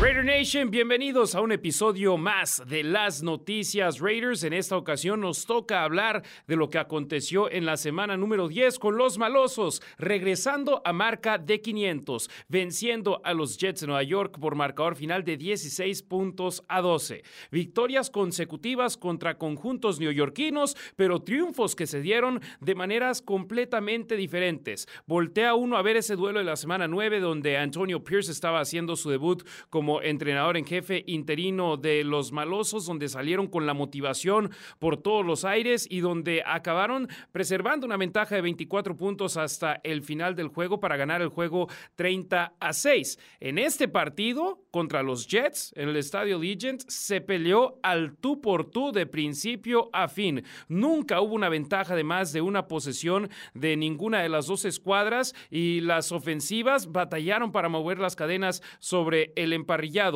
Raider Nation, bienvenidos a un episodio más de las noticias Raiders. En esta ocasión nos toca hablar de lo que aconteció en la semana número 10 con los malosos, regresando a marca de 500, venciendo a los Jets de Nueva York por marcador final de 16 puntos a 12. Victorias consecutivas contra conjuntos neoyorquinos, pero triunfos que se dieron de maneras completamente diferentes. Voltea uno a ver ese duelo de la semana 9 donde Antonio Pierce estaba haciendo su debut como entrenador en jefe interino de los malosos, donde salieron con la motivación por todos los aires y donde acabaron preservando una ventaja de 24 puntos hasta el final del juego para ganar el juego 30 a 6. En este partido contra los Jets en el estadio Legend se peleó al tú por tú de principio a fin. Nunca hubo una ventaja de más de una posesión de ninguna de las dos escuadras y las ofensivas batallaron para mover las cadenas sobre el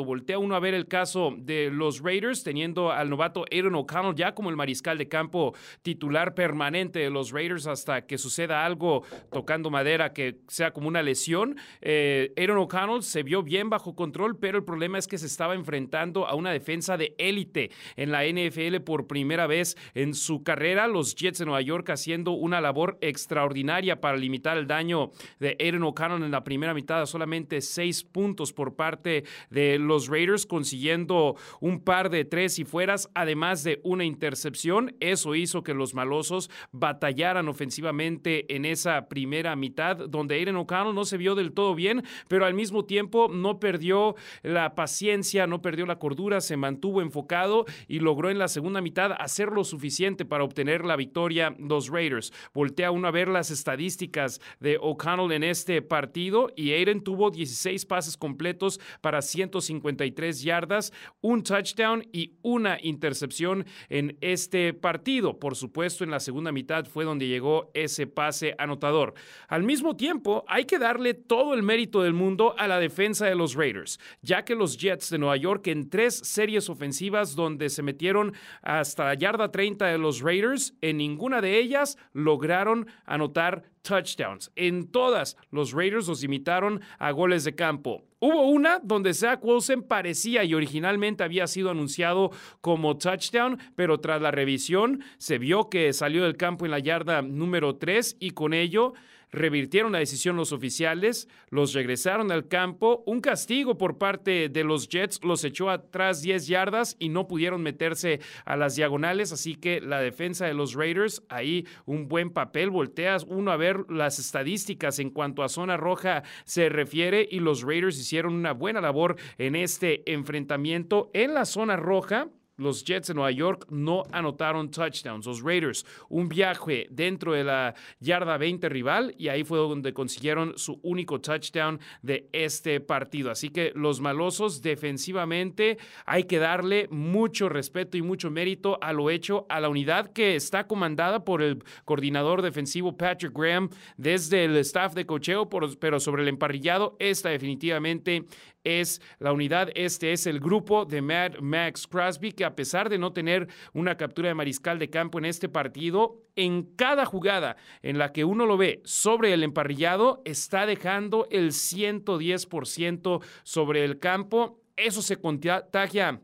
Voltea uno a ver el caso de los Raiders, teniendo al novato Aaron O'Connell ya como el mariscal de campo titular permanente de los Raiders hasta que suceda algo tocando madera que sea como una lesión. Eh, Aaron O'Connell se vio bien bajo control, pero el problema es que se estaba enfrentando a una defensa de élite en la NFL por primera vez en su carrera. Los Jets de Nueva York haciendo una labor extraordinaria para limitar el daño de Aaron O'Connell en la primera mitad, solamente seis puntos por parte de los Raiders, consiguiendo un par de tres y fueras, además de una intercepción. Eso hizo que los malosos batallaran ofensivamente en esa primera mitad, donde Aiden O'Connell no se vio del todo bien, pero al mismo tiempo no perdió la paciencia, no perdió la cordura, se mantuvo enfocado y logró en la segunda mitad hacer lo suficiente para obtener la victoria los Raiders. Voltea uno a ver las estadísticas de O'Connell en este partido y Aiden tuvo 16 pases completos para 153 yardas, un touchdown y una intercepción en este partido. Por supuesto, en la segunda mitad fue donde llegó ese pase anotador. Al mismo tiempo, hay que darle todo el mérito del mundo a la defensa de los Raiders, ya que los Jets de Nueva York en tres series ofensivas donde se metieron hasta la yarda 30 de los Raiders, en ninguna de ellas lograron anotar touchdowns. En todas, los Raiders los imitaron a goles de campo. Hubo una donde Zach Wilson parecía y originalmente había sido anunciado como touchdown, pero tras la revisión se vio que salió del campo en la yarda número 3 y con ello revirtieron la decisión los oficiales, los regresaron al campo, un castigo por parte de los Jets los echó atrás 10 yardas y no pudieron meterse a las diagonales, así que la defensa de los Raiders, ahí un buen papel, volteas uno a ver las estadísticas en cuanto a zona roja se refiere y los Raiders hicieron una buena labor en este enfrentamiento. En la zona roja los Jets de Nueva York no anotaron touchdowns. Los Raiders, un viaje dentro de la yarda 20 rival y ahí fue donde consiguieron su único touchdown de este partido. Así que los malosos defensivamente hay que darle mucho respeto y mucho mérito a lo hecho a la unidad que está comandada por el coordinador defensivo Patrick Graham desde el staff de cocheo, pero sobre el emparrillado, esta definitivamente es la unidad, este es el grupo de Mad Max Crosby, que a pesar de no tener una captura de mariscal de campo en este partido, en cada jugada en la que uno lo ve sobre el emparrillado, está dejando el 110% sobre el campo. Eso se contagia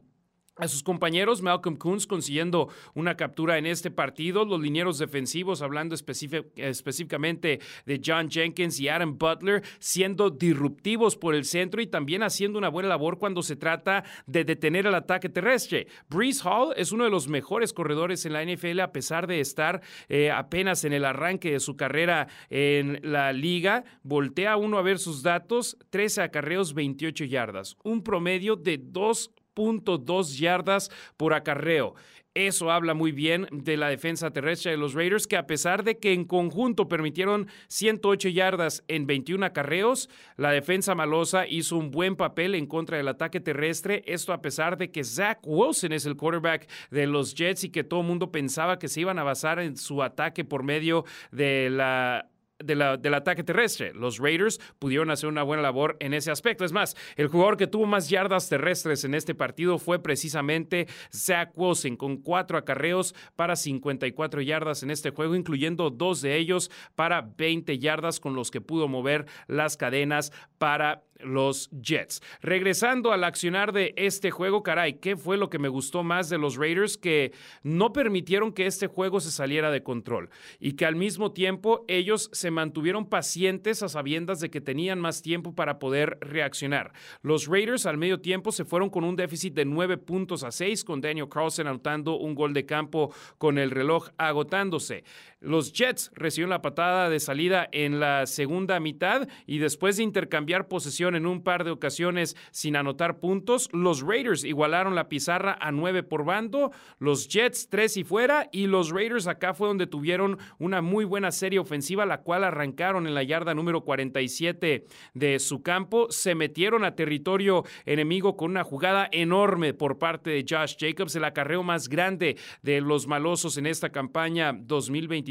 a sus compañeros, Malcolm Coons consiguiendo una captura en este partido, los linieros defensivos, hablando específicamente de John Jenkins y Adam Butler, siendo disruptivos por el centro y también haciendo una buena labor cuando se trata de detener el ataque terrestre. Breeze Hall es uno de los mejores corredores en la NFL a pesar de estar eh, apenas en el arranque de su carrera en la liga. Voltea uno a ver sus datos, 13 acarreos, 28 yardas, un promedio de dos 3.2 yardas por acarreo. Eso habla muy bien de la defensa terrestre de los Raiders, que a pesar de que en conjunto permitieron 108 yardas en 21 acarreos, la defensa malosa hizo un buen papel en contra del ataque terrestre. Esto a pesar de que Zach Wilson es el quarterback de los Jets y que todo el mundo pensaba que se iban a basar en su ataque por medio de la del ataque terrestre. Los Raiders pudieron hacer una buena labor en ese aspecto. Es más, el jugador que tuvo más yardas terrestres en este partido fue precisamente Zach Wilson, con cuatro acarreos para 54 yardas en este juego, incluyendo dos de ellos para 20 yardas con los que pudo mover las cadenas para los Jets. Regresando al accionar de este juego, caray, ¿qué fue lo que me gustó más de los Raiders? Que no permitieron que este juego se saliera de control y que al mismo tiempo ellos se mantuvieron pacientes a sabiendas de que tenían más tiempo para poder reaccionar. Los Raiders al medio tiempo se fueron con un déficit de 9 puntos a 6, con Daniel Carlson anotando un gol de campo con el reloj agotándose. Los Jets recibieron la patada de salida en la segunda mitad y después de intercambiar posesión en un par de ocasiones sin anotar puntos, los Raiders igualaron la pizarra a nueve por bando, los Jets tres y fuera y los Raiders acá fue donde tuvieron una muy buena serie ofensiva, la cual arrancaron en la yarda número 47 de su campo, se metieron a territorio enemigo con una jugada enorme por parte de Josh Jacobs, el acarreo más grande de los malosos en esta campaña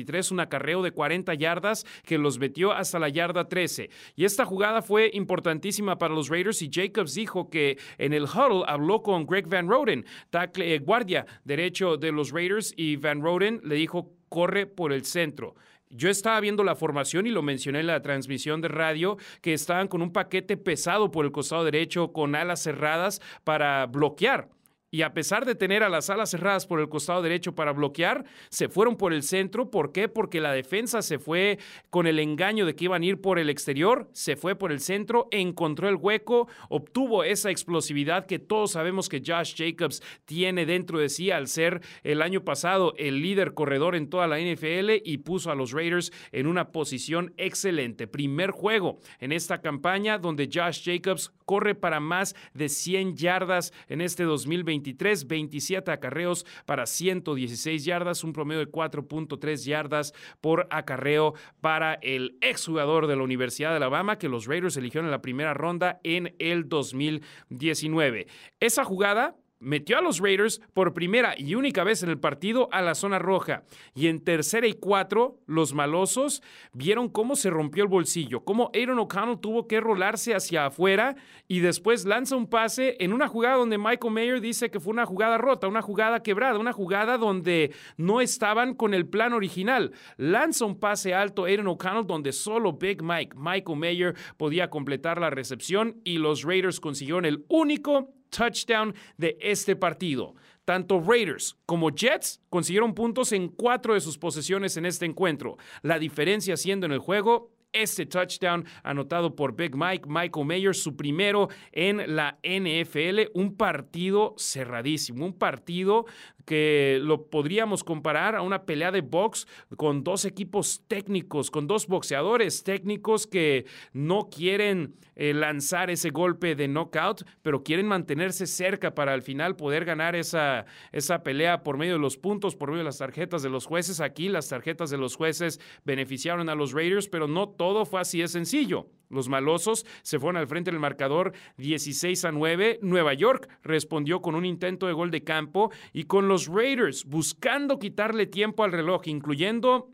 2021 un acarreo de 40 yardas que los metió hasta la yarda 13. Y esta jugada fue importantísima para los Raiders y Jacobs dijo que en el huddle habló con Greg Van Roden, tackle, eh, guardia derecho de los Raiders, y Van Roden le dijo, corre por el centro. Yo estaba viendo la formación y lo mencioné en la transmisión de radio, que estaban con un paquete pesado por el costado derecho con alas cerradas para bloquear y a pesar de tener a las alas cerradas por el costado derecho para bloquear, se fueron por el centro. ¿Por qué? Porque la defensa se fue con el engaño de que iban a ir por el exterior, se fue por el centro, encontró el hueco, obtuvo esa explosividad que todos sabemos que Josh Jacobs tiene dentro de sí al ser el año pasado el líder corredor en toda la NFL y puso a los Raiders en una posición excelente. Primer juego en esta campaña donde Josh Jacobs corre para más de 100 yardas en este 2020 23, 27 acarreos para 116 yardas, un promedio de 4.3 yardas por acarreo para el exjugador de la Universidad de Alabama que los Raiders eligieron en la primera ronda en el 2019. Esa jugada metió a los Raiders por primera y única vez en el partido a la zona roja. Y en tercera y cuatro, los malosos vieron cómo se rompió el bolsillo, cómo Aaron O'Connell tuvo que rolarse hacia afuera y después lanza un pase en una jugada donde Michael Mayer dice que fue una jugada rota, una jugada quebrada, una jugada donde no estaban con el plan original. Lanza un pase alto Aaron O'Connell donde solo Big Mike, Michael Mayer, podía completar la recepción y los Raiders consiguieron el único touchdown de este partido. Tanto Raiders como Jets consiguieron puntos en cuatro de sus posesiones en este encuentro. La diferencia siendo en el juego este touchdown anotado por Big Mike, Michael Mayer, su primero en la NFL, un partido cerradísimo, un partido que lo podríamos comparar a una pelea de box con dos equipos técnicos, con dos boxeadores técnicos que no quieren eh, lanzar ese golpe de knockout, pero quieren mantenerse cerca para al final poder ganar esa, esa pelea por medio de los puntos, por medio de las tarjetas de los jueces. Aquí las tarjetas de los jueces beneficiaron a los Raiders, pero no todo fue así de sencillo. Los malosos se fueron al frente del marcador 16 a 9. Nueva York respondió con un intento de gol de campo y con los Raiders buscando quitarle tiempo al reloj, incluyendo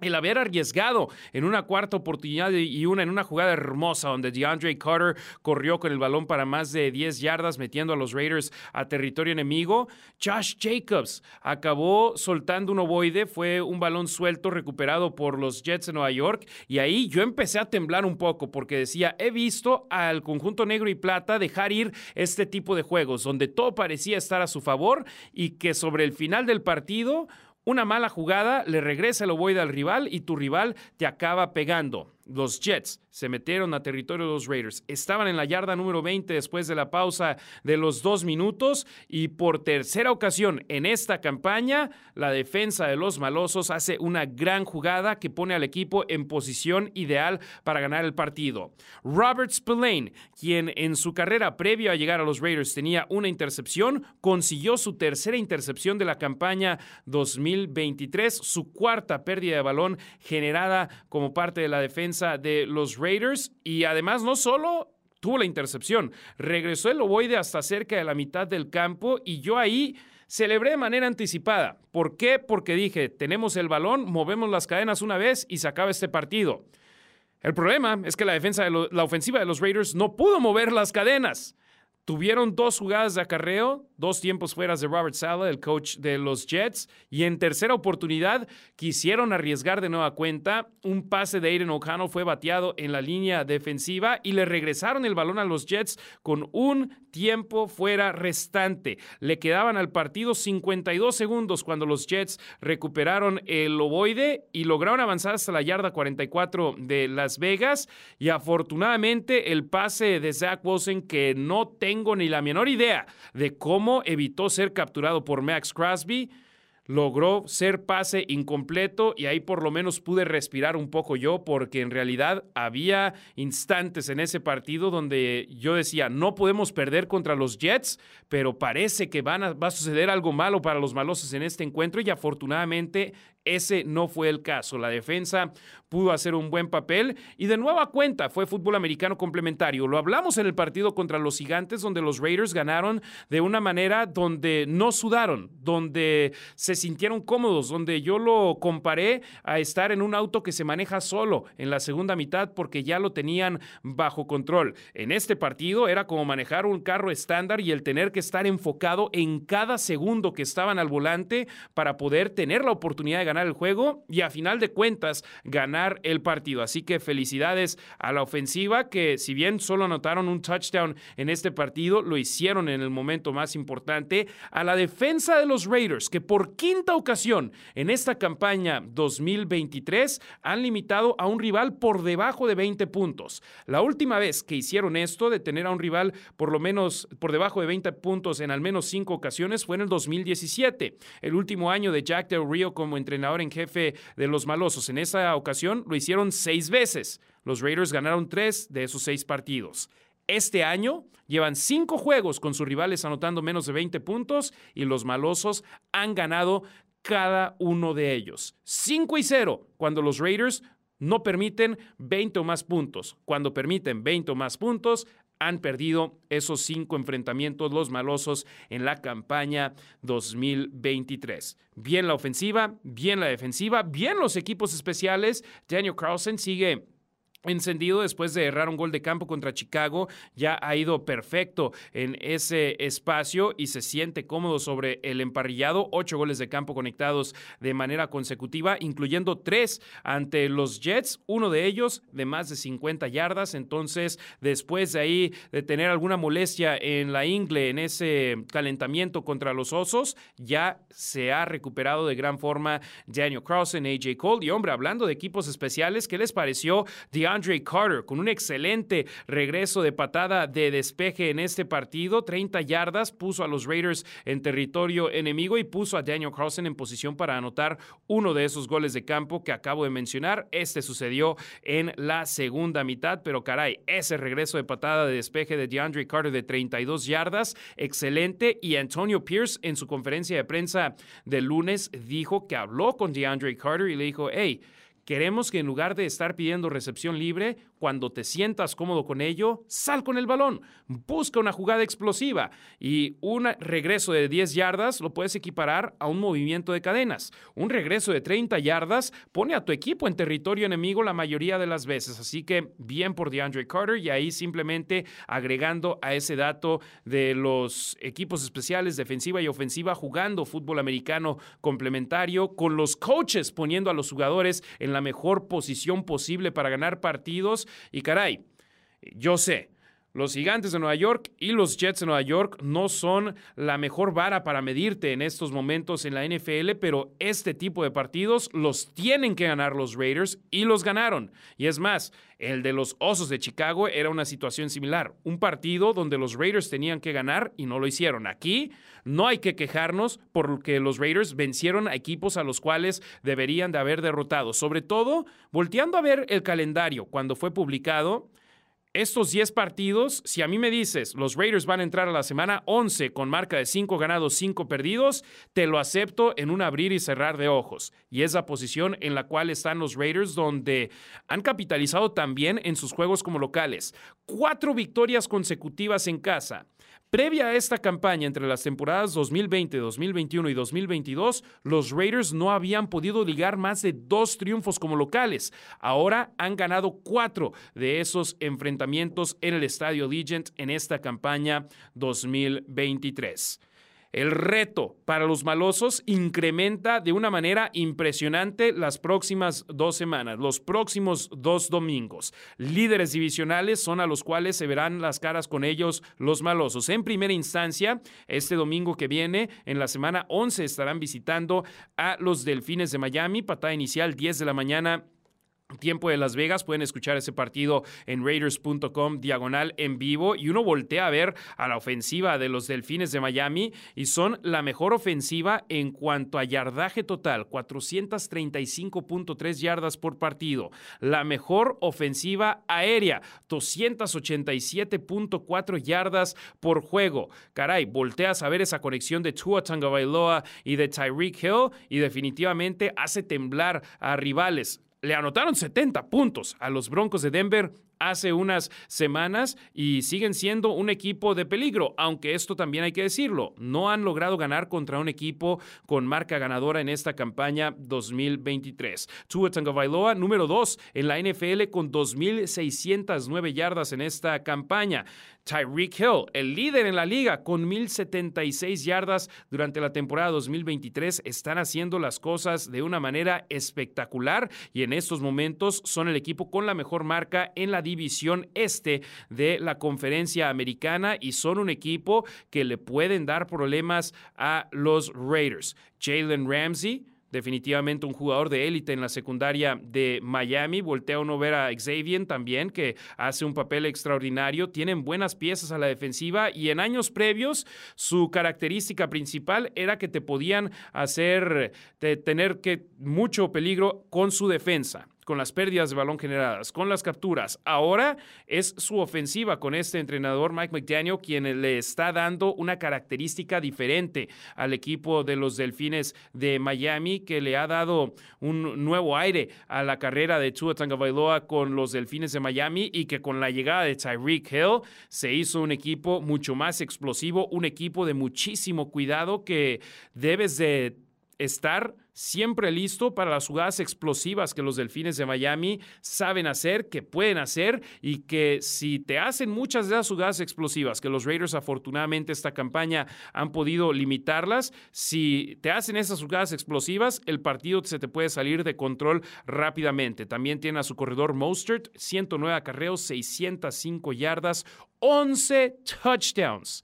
el haber arriesgado en una cuarta oportunidad y una en una jugada hermosa donde DeAndre Carter corrió con el balón para más de 10 yardas metiendo a los Raiders a territorio enemigo. Josh Jacobs acabó soltando un ovoide, fue un balón suelto recuperado por los Jets de Nueva York y ahí yo empecé a temblar un poco porque decía, he visto al conjunto negro y plata dejar ir este tipo de juegos donde todo parecía estar a su favor y que sobre el final del partido una mala jugada le regresa el ovoide al rival y tu rival te acaba pegando. Los Jets se metieron a territorio de los Raiders. Estaban en la yarda número 20 después de la pausa de los dos minutos y por tercera ocasión en esta campaña, la defensa de los malosos hace una gran jugada que pone al equipo en posición ideal para ganar el partido. Robert Spillane, quien en su carrera previa a llegar a los Raiders tenía una intercepción, consiguió su tercera intercepción de la campaña 2023, su cuarta pérdida de balón generada como parte de la defensa de los Raiders y además no solo tuvo la intercepción, regresó el ovoide hasta cerca de la mitad del campo y yo ahí celebré de manera anticipada. ¿Por qué? Porque dije, tenemos el balón, movemos las cadenas una vez y se acaba este partido. El problema es que la defensa de la ofensiva de los Raiders no pudo mover las cadenas. Tuvieron dos jugadas de acarreo, dos tiempos fuera de Robert Sala, el coach de los Jets, y en tercera oportunidad quisieron arriesgar de nueva cuenta. Un pase de Aiden O'Connell fue bateado en la línea defensiva y le regresaron el balón a los Jets con un tiempo fuera restante. Le quedaban al partido 52 segundos cuando los Jets recuperaron el ovoide y lograron avanzar hasta la yarda 44 de Las Vegas. Y afortunadamente el pase de Zach Wilson que no tengo ni la menor idea de cómo evitó ser capturado por Max Crosby logró ser pase incompleto y ahí por lo menos pude respirar un poco yo porque en realidad había instantes en ese partido donde yo decía, no podemos perder contra los Jets, pero parece que van a, va a suceder algo malo para los malosos en este encuentro y afortunadamente ese no fue el caso. La defensa pudo hacer un buen papel y de nueva cuenta fue fútbol americano complementario. Lo hablamos en el partido contra los gigantes donde los Raiders ganaron de una manera donde no sudaron, donde se sintieron cómodos, donde yo lo comparé a estar en un auto que se maneja solo en la segunda mitad porque ya lo tenían bajo control. En este partido era como manejar un carro estándar y el tener que estar enfocado en cada segundo que estaban al volante para poder tener la oportunidad de ganar el juego y a final de cuentas ganar el partido. Así que felicidades a la ofensiva que si bien solo anotaron un touchdown en este partido, lo hicieron en el momento más importante. A la defensa de los Raiders que por quinta ocasión en esta campaña 2023 han limitado a un rival por debajo de 20 puntos. La última vez que hicieron esto de tener a un rival por lo menos por debajo de 20 puntos en al menos cinco ocasiones fue en el 2017, el último año de Jack Del Rio como entrenador entrenador en jefe de los malosos. En esa ocasión lo hicieron seis veces. Los Raiders ganaron tres de esos seis partidos. Este año llevan cinco juegos con sus rivales anotando menos de 20 puntos y los malosos han ganado cada uno de ellos. 5 y 0 cuando los Raiders no permiten 20 o más puntos. Cuando permiten 20 o más puntos, han perdido esos cinco enfrentamientos los malosos en la campaña 2023. Bien la ofensiva, bien la defensiva, bien los equipos especiales. Daniel Carlson sigue encendido después de errar un gol de campo contra Chicago, ya ha ido perfecto en ese espacio y se siente cómodo sobre el emparrillado, ocho goles de campo conectados de manera consecutiva, incluyendo tres ante los Jets, uno de ellos de más de 50 yardas, entonces después de ahí de tener alguna molestia en la ingle en ese calentamiento contra los Osos, ya se ha recuperado de gran forma Daniel Carlson, AJ Cole. Y hombre, hablando de equipos especiales, ¿qué les pareció? Andre Carter con un excelente regreso de patada de despeje en este partido. 30 yardas, puso a los Raiders en territorio enemigo y puso a Daniel Carlson en posición para anotar uno de esos goles de campo que acabo de mencionar. Este sucedió en la segunda mitad, pero caray, ese regreso de patada de despeje de DeAndre Carter de 32 yardas, excelente. Y Antonio Pierce en su conferencia de prensa del lunes dijo que habló con DeAndre Carter y le dijo, hey, Queremos que en lugar de estar pidiendo recepción libre, cuando te sientas cómodo con ello, sal con el balón, busca una jugada explosiva y un regreso de 10 yardas lo puedes equiparar a un movimiento de cadenas. Un regreso de 30 yardas pone a tu equipo en territorio enemigo la mayoría de las veces. Así que bien por DeAndre Carter y ahí simplemente agregando a ese dato de los equipos especiales defensiva y ofensiva jugando fútbol americano complementario con los coaches poniendo a los jugadores en la mejor posición posible para ganar partidos y caray, yo sé, los gigantes de Nueva York y los Jets de Nueva York no son la mejor vara para medirte en estos momentos en la NFL, pero este tipo de partidos los tienen que ganar los Raiders y los ganaron. Y es más, el de los Osos de Chicago era una situación similar, un partido donde los Raiders tenían que ganar y no lo hicieron. Aquí no hay que quejarnos porque los Raiders vencieron a equipos a los cuales deberían de haber derrotado. Sobre todo, volteando a ver el calendario cuando fue publicado, estos 10 partidos, si a mí me dices, los Raiders van a entrar a la semana 11 con marca de 5 ganados, 5 perdidos, te lo acepto en un abrir y cerrar de ojos. Y es la posición en la cual están los Raiders, donde han capitalizado también en sus juegos como locales. Cuatro victorias consecutivas en casa. Previa a esta campaña entre las temporadas 2020, 2021 y 2022, los Raiders no habían podido ligar más de dos triunfos como locales. Ahora han ganado cuatro de esos enfrentamientos en el Estadio Legend en esta campaña 2023. El reto para los malosos incrementa de una manera impresionante las próximas dos semanas, los próximos dos domingos. Líderes divisionales son a los cuales se verán las caras con ellos los malosos. En primera instancia, este domingo que viene, en la semana 11, estarán visitando a los Delfines de Miami, patada inicial 10 de la mañana Tiempo de Las Vegas, pueden escuchar ese partido en raiders.com diagonal en vivo y uno voltea a ver a la ofensiva de los Delfines de Miami y son la mejor ofensiva en cuanto a yardaje total, 435.3 yardas por partido, la mejor ofensiva aérea, 287.4 yardas por juego. Caray, volteas a ver esa conexión de Tua Tagovailoa y de Tyreek Hill y definitivamente hace temblar a rivales le anotaron 70 puntos a los Broncos de Denver hace unas semanas y siguen siendo un equipo de peligro, aunque esto también hay que decirlo, no han logrado ganar contra un equipo con marca ganadora en esta campaña 2023. Tua Tagovailoa, número 2 en la NFL con 2.609 yardas en esta campaña. Tyreek Hill, el líder en la liga con 1.076 yardas durante la temporada 2023, están haciendo las cosas de una manera espectacular y en estos momentos son el equipo con la mejor marca en la división este de la conferencia americana y son un equipo que le pueden dar problemas a los Raiders. Jalen Ramsey definitivamente un jugador de élite en la secundaria de Miami. Voltea uno ver a Xavier también, que hace un papel extraordinario. Tienen buenas piezas a la defensiva y en años previos su característica principal era que te podían hacer tener que mucho peligro con su defensa con las pérdidas de balón generadas, con las capturas. Ahora es su ofensiva con este entrenador Mike McDaniel quien le está dando una característica diferente al equipo de los Delfines de Miami que le ha dado un nuevo aire a la carrera de Tua Tagovailoa con los Delfines de Miami y que con la llegada de Tyreek Hill se hizo un equipo mucho más explosivo, un equipo de muchísimo cuidado que debes de estar siempre listo para las jugadas explosivas que los Delfines de Miami saben hacer, que pueden hacer y que si te hacen muchas de las jugadas explosivas, que los Raiders afortunadamente esta campaña han podido limitarlas, si te hacen esas jugadas explosivas, el partido se te puede salir de control rápidamente. También tiene a su corredor Mostert, 109 acarreos, 605 yardas, 11 touchdowns.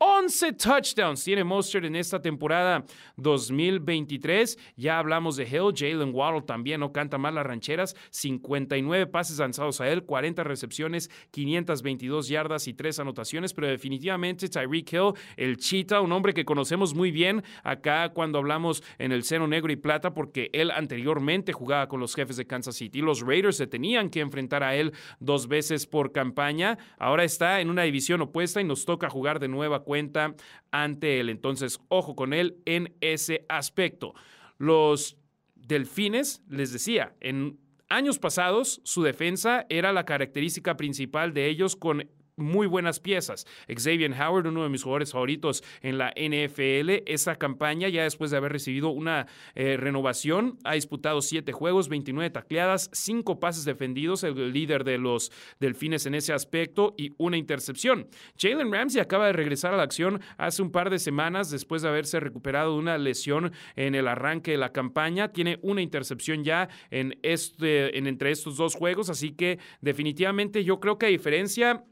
11 touchdowns tiene Mostert en esta temporada 2023. Ya hablamos de Hill, Jalen Waddle también no canta mal las rancheras. 59 pases lanzados a él, 40 recepciones, 522 yardas y 3 anotaciones. Pero definitivamente Tyreek Hill, el Cheetah, un hombre que conocemos muy bien acá cuando hablamos en el seno negro y plata, porque él anteriormente jugaba con los jefes de Kansas City. Los Raiders se tenían que enfrentar a él dos veces por campaña. Ahora está en una división opuesta y nos toca jugar de nueva cuenta ante él. Entonces, ojo con él en ese aspecto. Los delfines, les decía, en años pasados su defensa era la característica principal de ellos con muy buenas piezas. Xavier Howard, uno de mis jugadores favoritos en la NFL, esa campaña ya después de haber recibido una eh, renovación, ha disputado siete juegos, 29 tacleadas, cinco pases defendidos, el líder de los Delfines en ese aspecto y una intercepción. Jalen Ramsey acaba de regresar a la acción hace un par de semanas después de haberse recuperado de una lesión en el arranque de la campaña. Tiene una intercepción ya en este, en entre estos dos juegos, así que definitivamente yo creo que a diferencia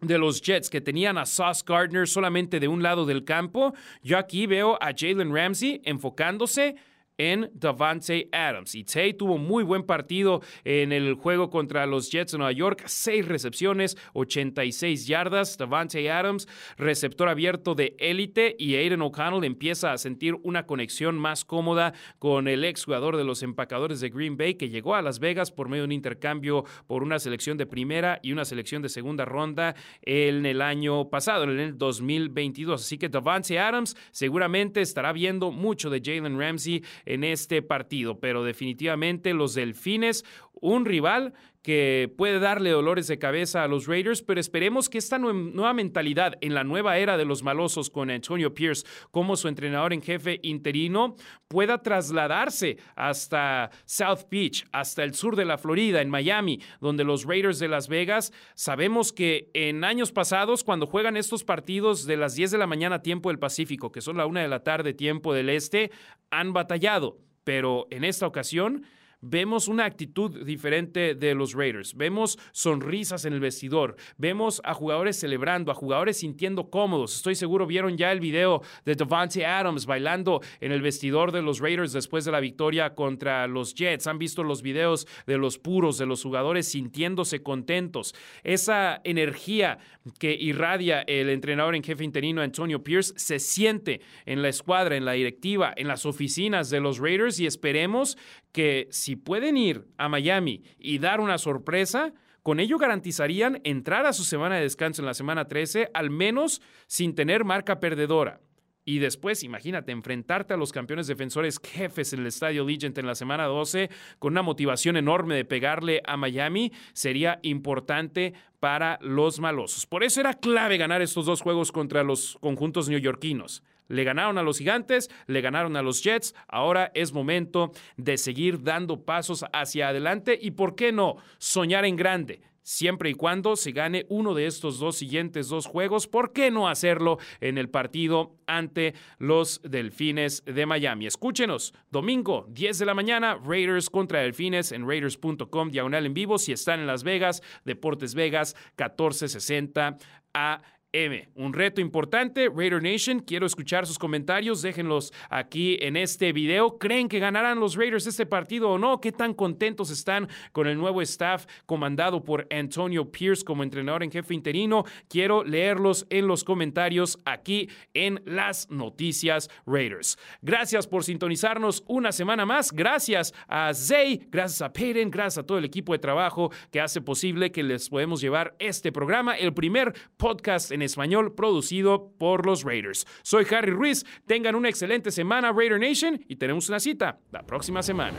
de los Jets que tenían a Sauce Gardner solamente de un lado del campo, yo aquí veo a Jalen Ramsey enfocándose en Davante Adams. Y Tay tuvo muy buen partido en el juego contra los Jets de Nueva York, seis recepciones, 86 yardas. Davante Adams, receptor abierto de élite, y Aiden O'Connell empieza a sentir una conexión más cómoda con el ex jugador de los empacadores de Green Bay que llegó a Las Vegas por medio de un intercambio por una selección de primera y una selección de segunda ronda en el año pasado, en el 2022. Así que Davante Adams seguramente estará viendo mucho de Jalen Ramsey en este partido, pero definitivamente los Delfines, un rival que puede darle dolores de cabeza a los Raiders, pero esperemos que esta nueva mentalidad en la nueva era de los malosos con Antonio Pierce como su entrenador en jefe interino pueda trasladarse hasta South Beach, hasta el sur de la Florida, en Miami, donde los Raiders de Las Vegas, sabemos que en años pasados, cuando juegan estos partidos de las 10 de la mañana tiempo del Pacífico, que son la 1 de la tarde tiempo del Este, han batallado, pero en esta ocasión vemos una actitud diferente de los Raiders. Vemos sonrisas en el vestidor. Vemos a jugadores celebrando, a jugadores sintiendo cómodos. Estoy seguro vieron ya el video de Devante Adams bailando en el vestidor de los Raiders después de la victoria contra los Jets. Han visto los videos de los puros, de los jugadores sintiéndose contentos. Esa energía que irradia el entrenador en jefe interino Antonio Pierce se siente en la escuadra, en la directiva, en las oficinas de los Raiders y esperemos que si pueden ir a Miami y dar una sorpresa, con ello garantizarían entrar a su semana de descanso en la semana 13, al menos sin tener marca perdedora. Y después, imagínate, enfrentarte a los campeones defensores jefes en el Estadio Legend en la semana 12 con una motivación enorme de pegarle a Miami sería importante para los malosos. Por eso era clave ganar estos dos juegos contra los conjuntos neoyorquinos. Le ganaron a los gigantes, le ganaron a los Jets, ahora es momento de seguir dando pasos hacia adelante y, ¿por qué no?, soñar en grande siempre y cuando se gane uno de estos dos siguientes dos juegos. ¿Por qué no hacerlo en el partido ante los Delfines de Miami? Escúchenos, domingo, 10 de la mañana, Raiders contra Delfines en raiders.com, diagonal en vivo. Si están en Las Vegas, Deportes Vegas, 1460 a M. Un reto importante, Raider Nation. Quiero escuchar sus comentarios. Déjenlos aquí en este video. ¿Creen que ganarán los Raiders este partido o no? ¿Qué tan contentos están con el nuevo staff comandado por Antonio Pierce como entrenador en jefe interino? Quiero leerlos en los comentarios aquí en las noticias Raiders. Gracias por sintonizarnos una semana más. Gracias a Zay, gracias a Peyton, gracias a todo el equipo de trabajo que hace posible que les podemos llevar este programa, el primer podcast en español producido por los Raiders. Soy Harry Ruiz, tengan una excelente semana Raider Nation y tenemos una cita la próxima semana.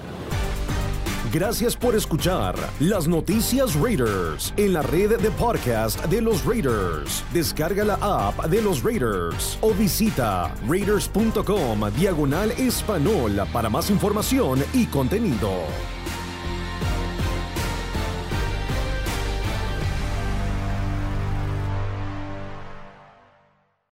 Gracias por escuchar las noticias Raiders en la red de podcast de los Raiders. Descarga la app de los Raiders o visita raiders.com diagonal español para más información y contenido.